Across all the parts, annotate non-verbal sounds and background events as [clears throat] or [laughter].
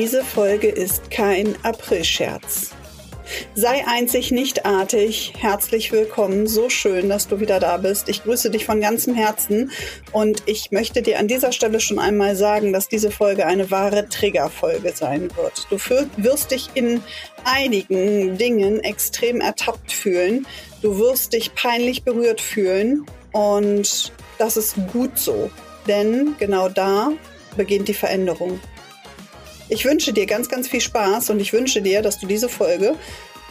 Diese Folge ist kein Aprilscherz. Sei einzig nicht artig. Herzlich willkommen. So schön, dass du wieder da bist. Ich grüße dich von ganzem Herzen und ich möchte dir an dieser Stelle schon einmal sagen, dass diese Folge eine wahre Triggerfolge sein wird. Du wirst dich in einigen Dingen extrem ertappt fühlen. Du wirst dich peinlich berührt fühlen und das ist gut so, denn genau da beginnt die Veränderung. Ich wünsche dir ganz, ganz viel Spaß und ich wünsche dir, dass du diese Folge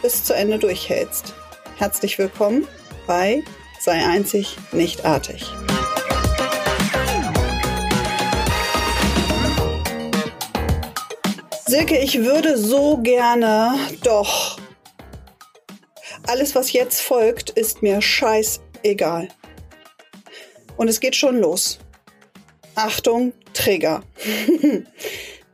bis zu Ende durchhältst. Herzlich willkommen bei Sei einzig, nicht artig. Silke, ich würde so gerne, doch alles, was jetzt folgt, ist mir scheißegal. Und es geht schon los. Achtung, Trigger. [laughs]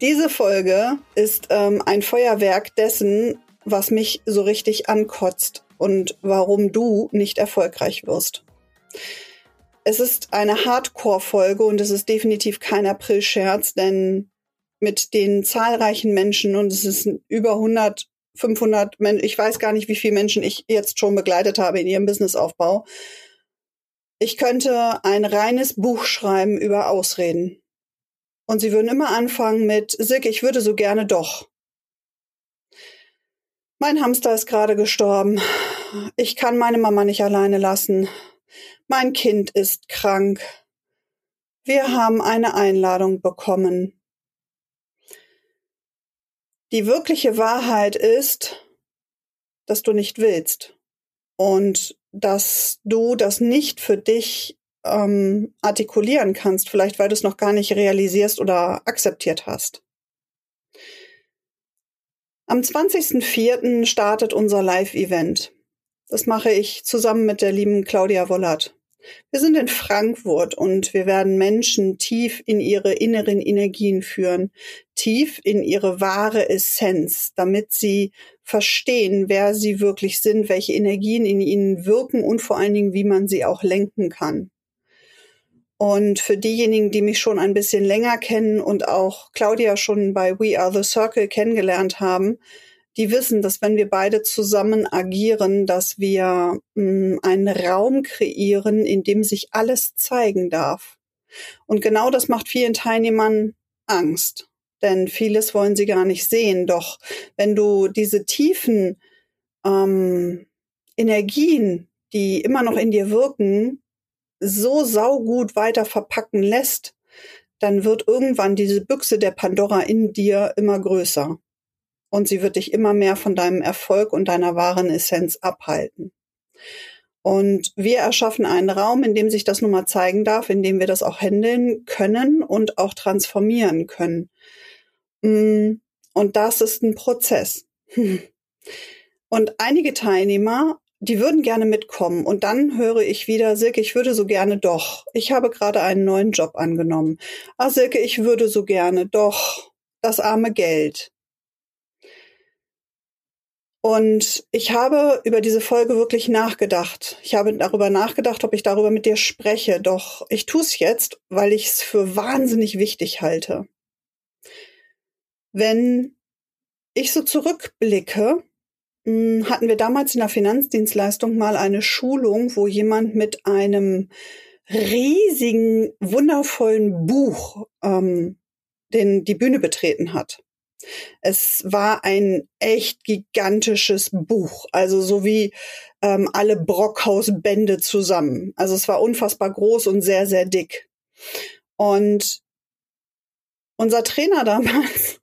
Diese Folge ist ähm, ein Feuerwerk dessen, was mich so richtig ankotzt und warum du nicht erfolgreich wirst. Es ist eine Hardcore-Folge und es ist definitiv kein April-Scherz, denn mit den zahlreichen Menschen und es ist über 100, 500 Menschen, ich weiß gar nicht, wie viele Menschen ich jetzt schon begleitet habe in ihrem Businessaufbau. Ich könnte ein reines Buch schreiben über Ausreden. Und sie würden immer anfangen mit, Silke, ich würde so gerne doch. Mein Hamster ist gerade gestorben. Ich kann meine Mama nicht alleine lassen. Mein Kind ist krank. Wir haben eine Einladung bekommen. Die wirkliche Wahrheit ist, dass du nicht willst und dass du das nicht für dich ähm, artikulieren kannst, vielleicht weil du es noch gar nicht realisierst oder akzeptiert hast. Am 20.04. startet unser Live-Event. Das mache ich zusammen mit der lieben Claudia Wollert. Wir sind in Frankfurt und wir werden Menschen tief in ihre inneren Energien führen, tief in ihre wahre Essenz, damit sie verstehen, wer sie wirklich sind, welche Energien in ihnen wirken und vor allen Dingen, wie man sie auch lenken kann. Und für diejenigen, die mich schon ein bisschen länger kennen und auch Claudia schon bei We Are the Circle kennengelernt haben, die wissen, dass wenn wir beide zusammen agieren, dass wir mh, hm, einen Raum kreieren, in dem sich alles zeigen darf. Und genau das macht vielen Teilnehmern Angst, denn vieles wollen sie gar nicht sehen. Doch wenn du diese tiefen ähm, Energien, die immer noch in dir wirken, so saugut weiter verpacken lässt, dann wird irgendwann diese Büchse der Pandora in dir immer größer. Und sie wird dich immer mehr von deinem Erfolg und deiner wahren Essenz abhalten. Und wir erschaffen einen Raum, in dem sich das nun mal zeigen darf, in dem wir das auch handeln können und auch transformieren können. Mm, und das ist ein Prozess. [laughs] Und einige Teilnehmer die würden gerne mitkommen. Und dann höre ich wieder, Silke, ich würde so gerne doch. Ich habe gerade einen neuen Job angenommen. Ah, Silke, ich würde so gerne doch. Das arme Geld. Und ich habe über diese Folge wirklich nachgedacht. Ich habe darüber nachgedacht, ob ich darüber mit dir spreche. Doch ich tue es jetzt, weil ich es für wahnsinnig wichtig halte. Wenn ich so zurückblicke, hatten wir damals in der Finanzdienstleistung mal eine Schulung, wo jemand mit einem riesigen, wundervollen Buch ähm, den, die Bühne betreten hat. Es war ein echt gigantisches Buch, also so wie ähm, alle Brockhaus-Bände zusammen. Also es war unfassbar groß und sehr, sehr dick. Und unser Trainer [laughs] damals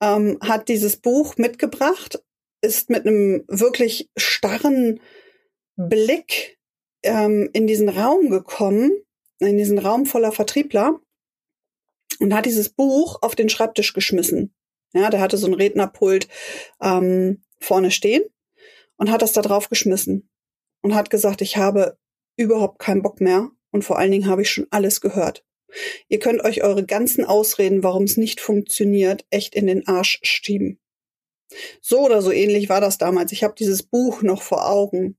ähm, hat dieses Buch mitgebracht ist mit einem wirklich starren Blick ähm, in diesen Raum gekommen, in diesen Raum voller Vertriebler und hat dieses Buch auf den Schreibtisch geschmissen. Ja, der hatte so ein Rednerpult ähm, vorne stehen und hat das da drauf geschmissen und hat gesagt, ich habe überhaupt keinen Bock mehr und vor allen Dingen habe ich schon alles gehört. Ihr könnt euch eure ganzen Ausreden, warum es nicht funktioniert, echt in den Arsch schieben. So oder so ähnlich war das damals. Ich habe dieses Buch noch vor Augen.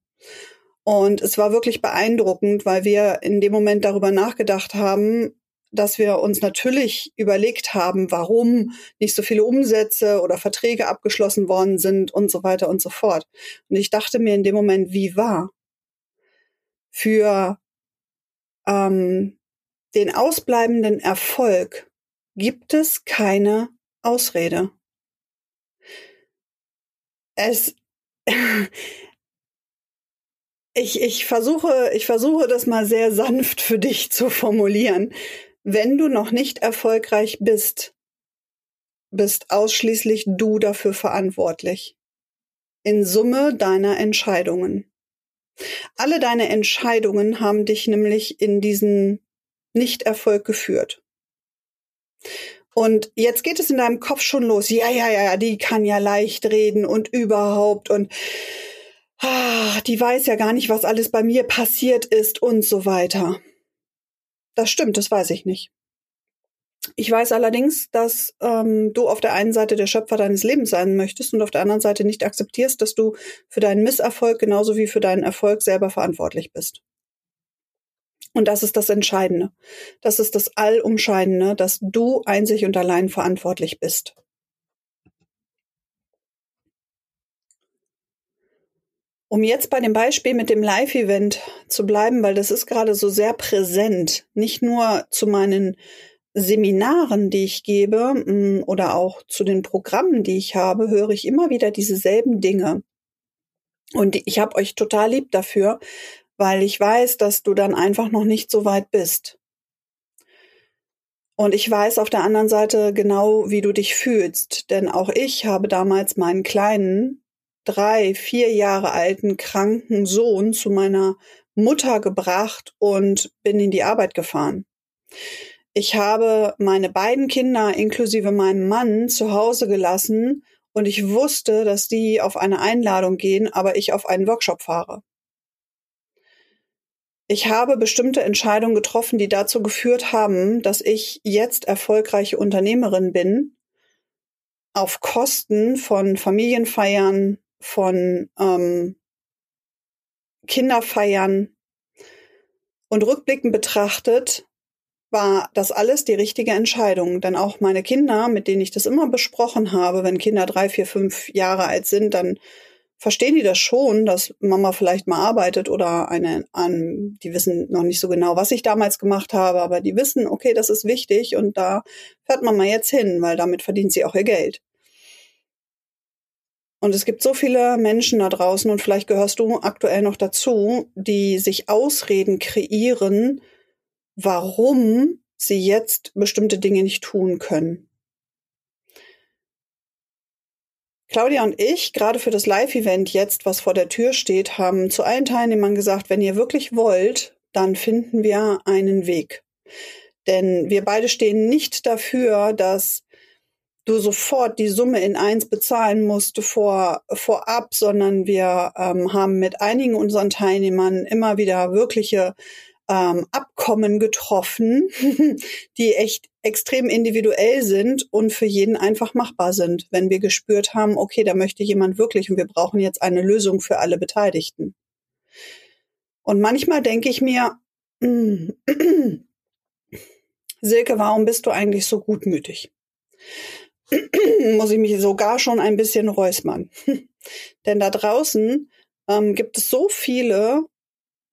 Und es war wirklich beeindruckend, weil wir in dem Moment darüber nachgedacht haben, dass wir uns natürlich überlegt haben, warum nicht so viele Umsätze oder Verträge abgeschlossen worden sind und so weiter und so fort. Und ich dachte mir in dem Moment, wie wahr? Für ähm, den ausbleibenden Erfolg gibt es keine Ausrede. Es [laughs] ich, ich versuche, ich versuche das mal sehr sanft für dich zu formulieren. Wenn du noch nicht erfolgreich bist, bist ausschließlich du dafür verantwortlich. In Summe deiner Entscheidungen. Alle deine Entscheidungen haben dich nämlich in diesen Nichterfolg geführt. Und jetzt geht es in deinem Kopf schon los. Ja, ja, ja, die kann ja leicht reden und überhaupt und ah, die weiß ja gar nicht, was alles bei mir passiert ist und so weiter. Das stimmt, das weiß ich nicht. Ich weiß allerdings, dass ähm, du auf der einen Seite der Schöpfer deines Lebens sein möchtest und auf der anderen Seite nicht akzeptierst, dass du für deinen Misserfolg genauso wie für deinen Erfolg selber verantwortlich bist. Und das ist das Entscheidende. Das ist das Allumscheidende, dass du einzig und allein verantwortlich bist. Um jetzt bei dem Beispiel mit dem Live-Event zu bleiben, weil das ist gerade so sehr präsent, nicht nur zu meinen Seminaren, die ich gebe mm, oder auch zu den Programmen, die ich habe, höre ich immer wieder dieselben Dinge. Und ich habe euch total lieb dafür, weil ich weiß, dass du dann einfach noch nicht so weit bist. Und ich weiß auf der anderen Seite genau, wie du dich fühlst, denn auch ich habe damals meinen kleinen drei, vier Jahre alten kranken Sohn zu meiner Mutter gebracht und bin in die Arbeit gefahren. Ich habe meine beiden Kinder inklusive meinem Mann zu Hause gelassen und ich wusste, dass die auf eine Einladung gehen, aber ich auf einen Workshop fahre. Ich habe bestimmte Entscheidungen getroffen, die dazu geführt haben, dass ich jetzt erfolgreiche Unternehmerin bin, auf Kosten von Familienfeiern, von ähm, Kinderfeiern. Und rückblickend betrachtet war das alles die richtige Entscheidung. Denn auch meine Kinder, mit denen ich das immer besprochen habe, wenn Kinder drei, vier, fünf Jahre alt sind, dann verstehen die das schon, dass Mama vielleicht mal arbeitet oder eine an, die wissen noch nicht so genau, was ich damals gemacht habe, aber die wissen, okay, das ist wichtig und da fährt Mama jetzt hin, weil damit verdient sie auch ihr Geld. Und es gibt so viele Menschen da draußen, und vielleicht gehörst du aktuell noch dazu, die sich Ausreden kreieren, warum sie jetzt bestimmte Dinge nicht tun können. Claudia und ich, gerade für das Live-Event jetzt, was vor der Tür steht, haben zu allen Teilnehmern gesagt, wenn ihr wirklich wollt, dann finden wir einen Weg. Denn wir beide stehen nicht dafür, dass du sofort die Summe in eins bezahlen musst vor, vorab, sondern wir ähm, haben mit einigen unseren Teilnehmern immer wieder wirkliche ähm, Abkommen getroffen, [laughs] die echt extrem individuell sind und für jeden einfach machbar sind, wenn wir gespürt haben, okay, da möchte jemand wirklich und wir brauchen jetzt eine Lösung für alle Beteiligten. Und manchmal denke ich mir, [clears throat] Silke, warum bist du eigentlich so gutmütig? [clears throat] muss ich mich sogar schon ein bisschen räuspern. [laughs] Denn da draußen ähm, gibt es so viele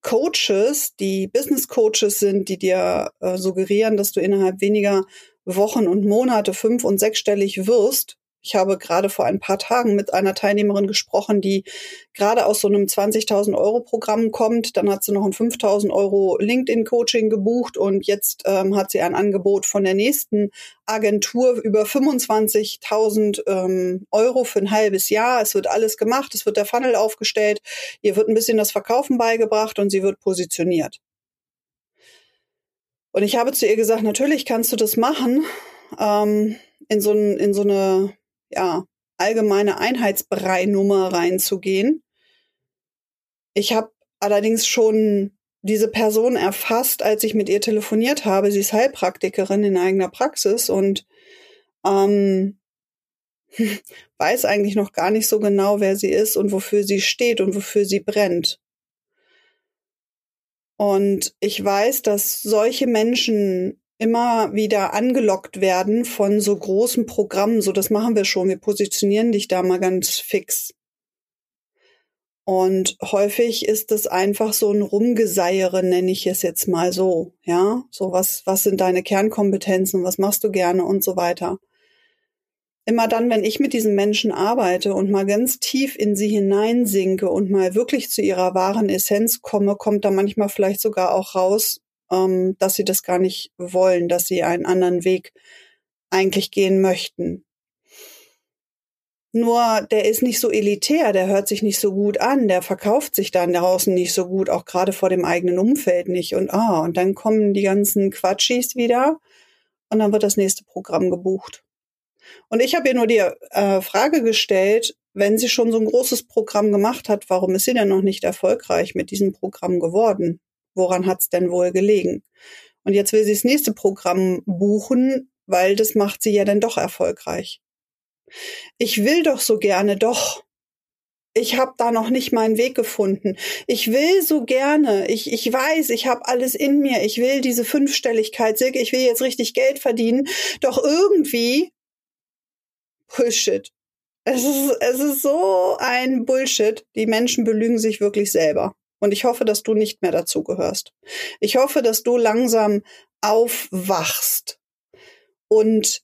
Coaches, die Business Coaches sind, die dir äh, suggerieren, dass du innerhalb weniger Wochen und Monate fünf- und sechsstellig wirst. Ich habe gerade vor ein paar Tagen mit einer Teilnehmerin gesprochen, die gerade aus so einem 20.000 Euro Programm kommt. Dann hat sie noch ein 5.000 Euro LinkedIn Coaching gebucht und jetzt ähm, hat sie ein Angebot von der nächsten Agentur über 25.000 ähm, Euro für ein halbes Jahr. Es wird alles gemacht, es wird der Funnel aufgestellt, ihr wird ein bisschen das Verkaufen beigebracht und sie wird positioniert. Und ich habe zu ihr gesagt, natürlich kannst du das machen, ähm, in so, ein, in so eine ja, allgemeine Einheitsbrei-Nummer reinzugehen. Ich habe allerdings schon diese Person erfasst, als ich mit ihr telefoniert habe. Sie ist Heilpraktikerin in eigener Praxis und ähm, [laughs] weiß eigentlich noch gar nicht so genau, wer sie ist und wofür sie steht und wofür sie brennt. Und ich weiß, dass solche Menschen immer wieder angelockt werden von so großen Programmen, so das machen wir schon, wir positionieren dich da mal ganz fix. Und häufig ist es einfach so ein Rumgeseiere, nenne ich es jetzt mal so, ja, so was, was sind deine Kernkompetenzen, was machst du gerne? Und so weiter. Immer dann, wenn ich mit diesen Menschen arbeite und mal ganz tief in sie hineinsinke und mal wirklich zu ihrer wahren Essenz komme, kommt da manchmal vielleicht sogar auch raus, ähm, dass sie das gar nicht wollen, dass sie einen anderen Weg eigentlich gehen möchten. Nur der ist nicht so elitär, der hört sich nicht so gut an, der verkauft sich dann draußen nicht so gut, auch gerade vor dem eigenen Umfeld nicht. Und ah, und dann kommen die ganzen Quatschis wieder und dann wird das nächste Programm gebucht. Und ich habe ihr nur die äh, Frage gestellt, wenn sie schon so ein großes Programm gemacht hat, warum ist sie denn noch nicht erfolgreich mit diesem Programm geworden? Woran hat es denn wohl gelegen? Und jetzt will sie das nächste Programm buchen, weil das macht sie ja dann doch erfolgreich. Ich will doch so gerne, doch. Ich habe da noch nicht meinen Weg gefunden. Ich will so gerne. Ich, ich weiß, ich habe alles in mir. Ich will diese Fünfstelligkeit. Ich will jetzt richtig Geld verdienen. Doch irgendwie Bullshit. Es ist, es ist so ein Bullshit. Die Menschen belügen sich wirklich selber. Und ich hoffe, dass du nicht mehr dazu gehörst. Ich hoffe, dass du langsam aufwachst und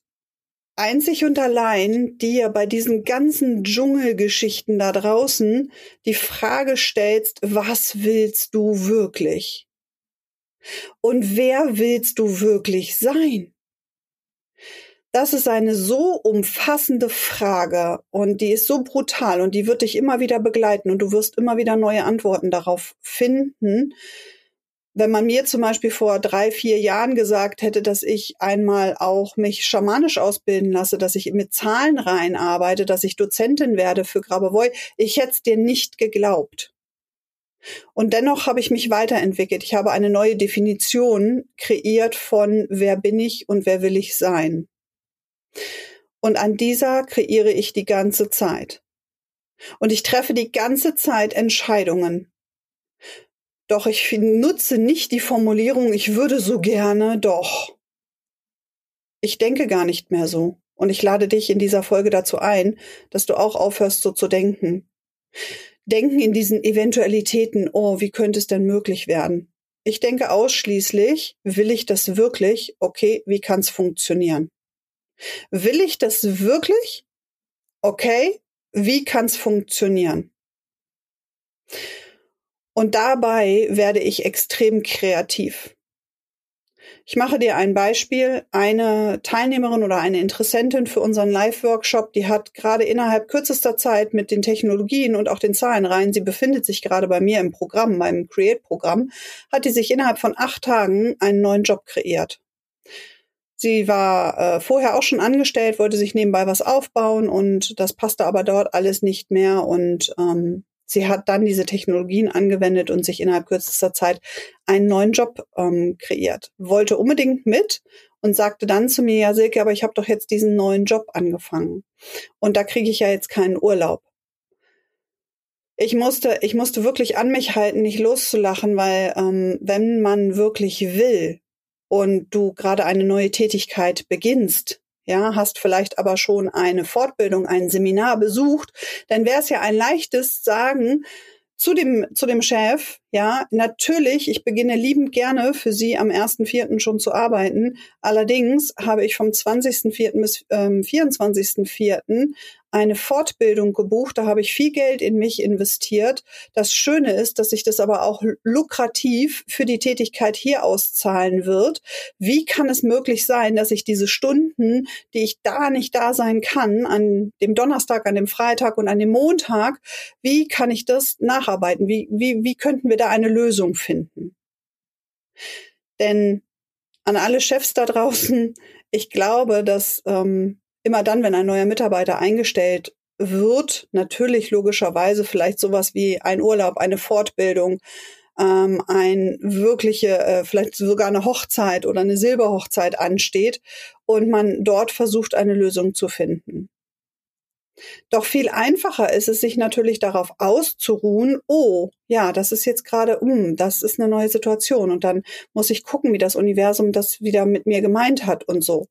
einzig und allein dir bei diesen ganzen Dschungelgeschichten da draußen die Frage stellst, was willst du wirklich? Und wer willst du wirklich sein? Das ist eine so umfassende Frage und die ist so brutal und die wird dich immer wieder begleiten und du wirst immer wieder neue Antworten darauf finden. Wenn man mir zum Beispiel vor drei, vier Jahren gesagt hätte, dass ich einmal auch mich schamanisch ausbilden lasse, dass ich mit Zahlen rein arbeite, dass ich Dozentin werde für Grabovoi, ich hätte es dir nicht geglaubt. Und dennoch habe ich mich weiterentwickelt. Ich habe eine neue Definition kreiert von wer bin ich und wer will ich sein. Und an dieser kreiere ich die ganze Zeit. Und ich treffe die ganze Zeit Entscheidungen. Doch ich nutze nicht die Formulierung, ich würde so gerne, doch. Ich denke gar nicht mehr so. Und ich lade dich in dieser Folge dazu ein, dass du auch aufhörst, so zu denken. Denken in diesen Eventualitäten, oh, wie könnte es denn möglich werden? Ich denke ausschließlich, will ich das wirklich? Okay, wie kann es funktionieren? Will ich das wirklich? Okay, wie kann es funktionieren? Und dabei werde ich extrem kreativ. Ich mache dir ein Beispiel. Eine Teilnehmerin oder eine Interessentin für unseren Live-Workshop, die hat gerade innerhalb kürzester Zeit mit den Technologien und auch den Zahlen rein, sie befindet sich gerade bei mir im Programm, meinem Create-Programm, hat die sich innerhalb von acht Tagen einen neuen Job kreiert. Sie war äh, vorher auch schon angestellt, wollte sich nebenbei was aufbauen und das passte aber dort alles nicht mehr und ähm, sie hat dann diese Technologien angewendet und sich innerhalb kürzester Zeit einen neuen Job ähm, kreiert. Wollte unbedingt mit und sagte dann zu mir, ja Silke, aber ich habe doch jetzt diesen neuen Job angefangen und da kriege ich ja jetzt keinen Urlaub. Ich musste, ich musste wirklich an mich halten, nicht loszulachen, weil ähm, wenn man wirklich will, und du gerade eine neue Tätigkeit beginnst, ja, hast vielleicht aber schon eine Fortbildung, ein Seminar besucht, dann wäre es ja ein leichtes Sagen zu dem, zu dem Chef, ja, natürlich, ich beginne liebend gerne für Sie am 1.4. schon zu arbeiten. Allerdings habe ich vom 20.4. bis ähm, 24.4 eine Fortbildung gebucht. Da habe ich viel Geld in mich investiert. Das Schöne ist, dass sich das aber auch lukrativ für die Tätigkeit hier auszahlen wird. Wie kann es möglich sein, dass ich diese Stunden, die ich da nicht da sein kann, an dem Donnerstag, an dem Freitag und an dem Montag, wie kann ich das nacharbeiten? Wie, wie, wie könnten wir da eine Lösung finden? Denn an alle Chefs da draußen, ich glaube, dass ähm, immer dann, wenn ein neuer Mitarbeiter eingestellt wird, natürlich logischerweise vielleicht sowas wie ein Urlaub, eine Fortbildung, ähm, ein wirkliche, äh, vielleicht sogar eine Hochzeit oder eine Silberhochzeit ansteht und man dort versucht, eine Lösung zu finden. Doch viel einfacher ist es, sich natürlich darauf auszuruhen, oh, ja, das ist jetzt gerade, um, das ist eine neue Situation und dann muss ich gucken, wie das Universum das wieder mit mir gemeint hat und so.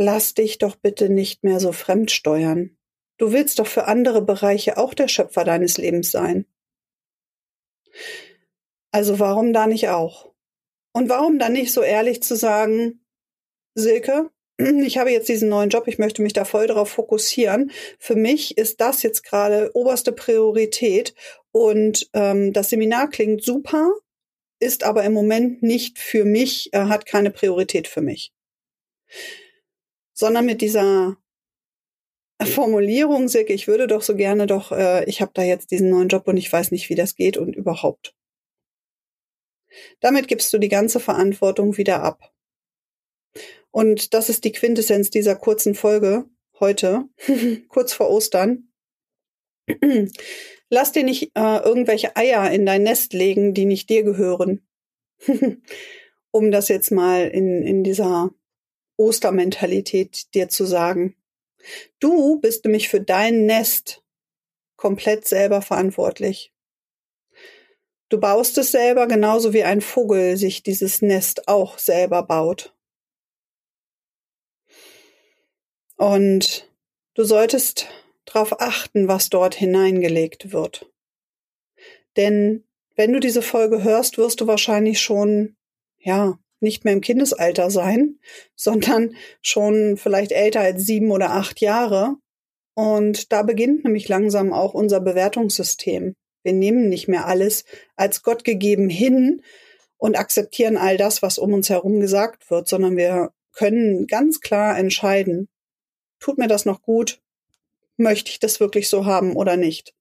Lass dich doch bitte nicht mehr so fremdsteuern. Du willst doch für andere Bereiche auch der Schöpfer deines Lebens sein. Also warum da nicht auch? Und warum dann nicht so ehrlich zu sagen, Silke, [clears throat] ich habe jetzt diesen neuen Job, ich möchte mich da voll darauf fokussieren. Für mich ist das jetzt gerade oberste Priorität und ähm, das Seminar klingt super, ist aber im Moment nicht für mich, äh, hat keine Priorität für mich. Sondern mit dieser Formulierung, Silke, ich würde doch so gerne doch, äh, ich habe da jetzt diesen neuen Job und ich weiß nicht, wie das geht und überhaupt. Damit gibst du die ganze Verantwortung wieder ab. Und das ist die Quintessenz dieser kurzen Folge heute, [laughs] kurz vor Ostern. [clears throat] Lass dir nicht äh, irgendwelche Eier in dein Nest legen, die nicht dir gehören. [laughs] um das jetzt mal in, in dieser Ostermentalität dir zu sagen. Du bist nämlich für dein Nest komplett selber verantwortlich. Du baust es selber genauso wie ein Vogel sich dieses Nest auch selber baut. Und du solltest darauf achten, was dort hineingelegt wird. Denn wenn du diese Folge hörst, wirst du wahrscheinlich schon, ja, nicht mehr im Kindesalter sein, [laughs] sondern schon vielleicht älter als sieben oder acht Jahre. Und da beginnt nämlich langsam auch unser Bewertungssystem. Wir nehmen nicht mehr alles als Gott gegeben hin und akzeptieren all das, was um uns herum gesagt wird, sondern wir können ganz klar entscheiden, tut mir das noch gut? Möchte ich das wirklich so haben oder nicht?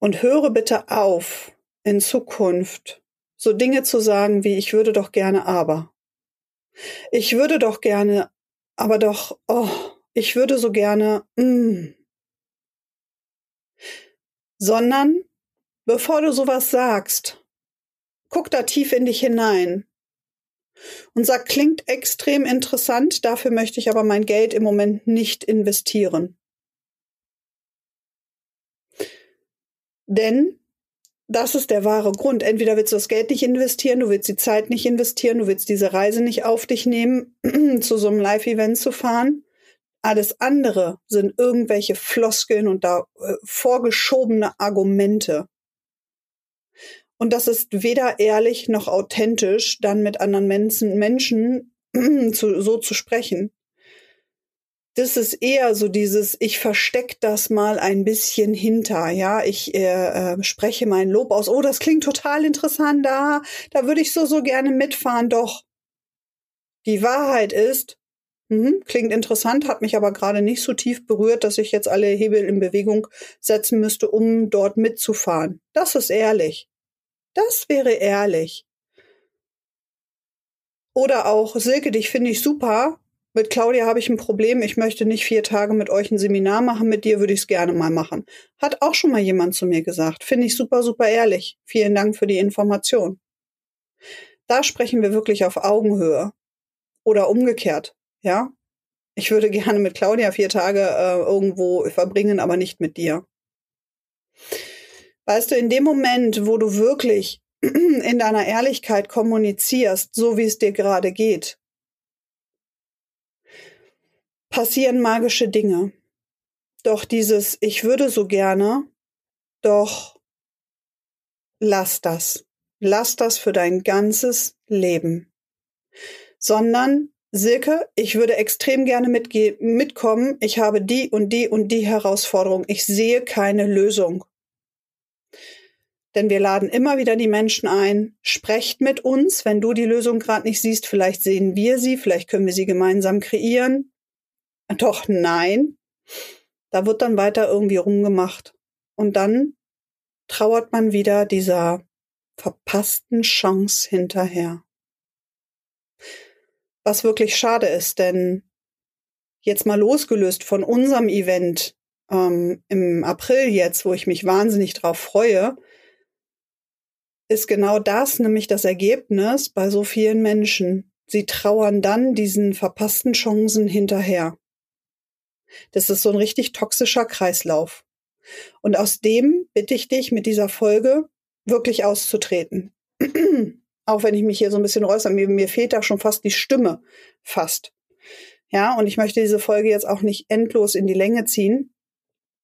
Und höre bitte auf, in Zukunft so Dinge zu sagen wie ich würde doch gerne aber. Ich würde doch gerne, aber doch, oh, ich würde so gerne, mm. Sondern, bevor du sowas sagst, guck da tief in dich hinein und sagt, klingt extrem interessant, dafür möchte ich aber mein Geld im Moment nicht investieren. Denn das ist der wahre Grund. Entweder willst du das Geld nicht investieren, du willst die Zeit nicht investieren, du willst diese Reise nicht auf dich nehmen, [clears throat] zu so einem Live-Event zu fahren. Alles andere sind irgendwelche Floskeln und da äh, vorgeschobene Argumente. Und das ist weder ehrlich noch authentisch, dann mit anderen Menschen, Menschen [clears throat] zu, so zu sprechen. Das ist eher so dieses, ich versteck das mal ein bisschen hinter, ja, ich äh, äh, spreche mein Lob aus, oh, das klingt total interessant, da, da würde ich so, so gerne mitfahren, doch. Die Wahrheit ist, mh, klingt interessant, hat mich aber gerade nicht so tief berührt, dass ich jetzt alle Hebel in Bewegung setzen müsste, um dort mitzufahren. Das ist ehrlich. Das wäre ehrlich. Oder auch, Silke, dich finde ich super. Mit Claudia habe ich ein Problem. Ich möchte nicht vier Tage mit euch ein Seminar machen. Mit dir würde ich es gerne mal machen. Hat auch schon mal jemand zu mir gesagt. Finde ich super, super ehrlich. Vielen Dank für die Information. Da sprechen wir wirklich auf Augenhöhe. Oder umgekehrt. Ja? Ich würde [laughs] gerne mit Claudia vier Tage äh, irgendwo verbringen, aber nicht mit dir. Weißt du, in dem Moment, wo du wirklich [clears throat] in deiner Ehrlichkeit kommunizierst, so wie es dir gerade geht, passieren magische Dinge. Doch dieses Ich würde so gerne, doch lass das. Lass das für dein ganzes Leben. Sondern, Silke, ich würde extrem gerne mitkommen. Ich habe die und die und die Herausforderung. Ich sehe keine Lösung. Denn wir laden immer wieder die Menschen ein, sprecht mit uns, wenn du die Lösung gerade nicht siehst, vielleicht sehen wir sie, vielleicht können wir sie gemeinsam kreieren. Doch nein, da wird dann weiter irgendwie rumgemacht. Und dann trauert man wieder dieser verpassten Chance hinterher. Was wirklich schade ist, denn jetzt mal losgelöst von unserem Event ähm, im April jetzt, wo ich mich wahnsinnig drauf freue, ist genau das nämlich das Ergebnis bei so vielen Menschen. Sie trauern dann diesen verpassten Chancen hinterher. Das ist so ein richtig toxischer Kreislauf. Und aus dem bitte ich dich mit dieser Folge wirklich auszutreten. [clears throat] Auch wenn ich mich hier so ein bisschen räusere, mir, mir fehlt da schon fast die Stimme. Fast. Ja, und ich möchte diese Folge jetzt auch nicht endlos in die Länge ziehen.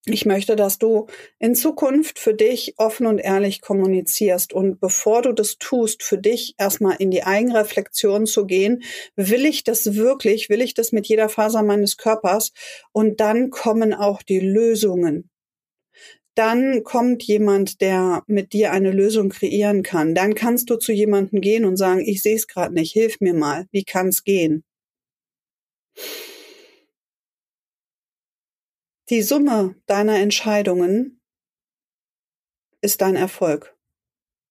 Ich möchte, dass du in Zukunft für dich offen und ehrlich kommunizierst. Und bevor du das tust, für dich erstmal in die Eigenreflexion zu gehen, will ich das wirklich, will ich das mit jeder Faser meines Körpers? Und dann kommen auch die Lösungen. Dann kommt jemand, der mit dir eine Lösung kreieren kann. Dann kannst du zu jemandem gehen und sagen, ich sehe es gerade nicht, hilf mir mal, wie kann es gehen? Die Summe deiner Entscheidungen ist dein Erfolg.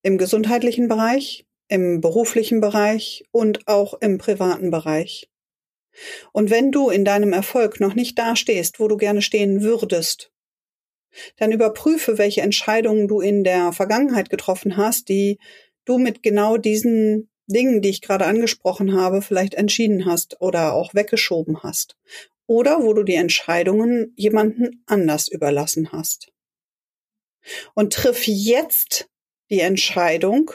Im gesundheitlichen Bereich, im beruflichen Bereich und auch im privaten Bereich. Und wenn du in deinem Erfolg noch nicht dastehst, wo du gerne stehen würdest, dann überprüfe, welche Entscheidungen du in der Vergangenheit getroffen hast, die du mit genau diesen Dingen, die ich gerade angesprochen habe, vielleicht entschieden hast oder auch weggeschoben hast oder wo du die Entscheidungen jemanden anders überlassen hast. Und triff jetzt die Entscheidung,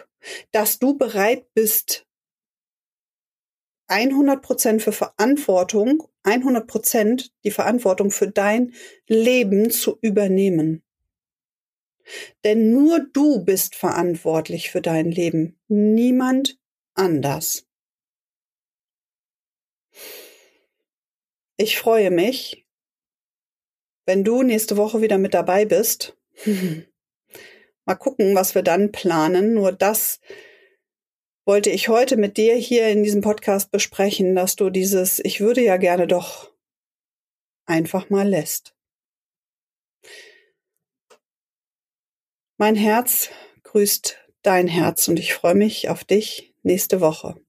dass du bereit bist, 100 Prozent für Verantwortung, 100 Prozent die Verantwortung für dein Leben zu übernehmen. Denn nur du bist verantwortlich für dein Leben, niemand anders. Ich freue mich, wenn du nächste Woche wieder mit dabei bist. [laughs] Mal gucken, was wir dann planen. Nur das wollte ich heute mit dir hier in diesem Podcast besprechen, dass du dieses Ich würde ja gerne doch einfach mal lässt. Mein Herz grüßt dein Herz und ich freue mich auf dich nächste Woche.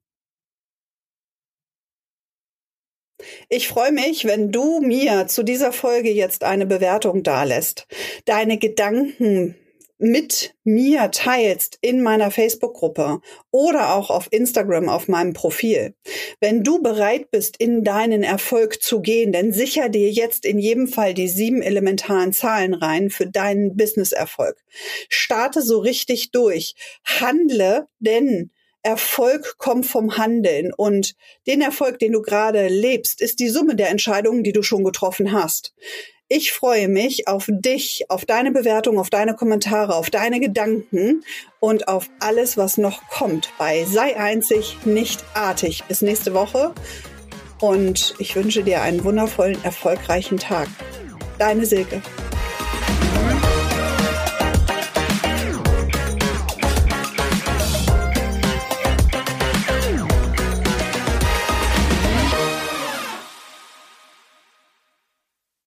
Ich freue mich, wenn du mir zu dieser Folge jetzt eine Bewertung dalässt, deine Gedanken mit mir teilst in meiner Facebook-Gruppe oder auch auf Instagram auf meinem Profil. Wenn du bereit bist, in deinen Erfolg zu gehen, dann sicher dir jetzt in jedem Fall die sieben elementaren Zahlen rein für deinen Business-Erfolg. Starte so richtig durch. Handle, denn Erfolg kommt vom Handeln und den Erfolg, den du gerade lebst, ist die Summe der Entscheidungen, die du schon getroffen hast. Ich freue mich auf dich, auf deine Bewertung, auf deine Kommentare, auf deine Gedanken und auf alles, was noch kommt bei Sei einzig, nicht artig. Bis nächste Woche und ich wünsche dir einen wundervollen, erfolgreichen Tag. Deine Silke.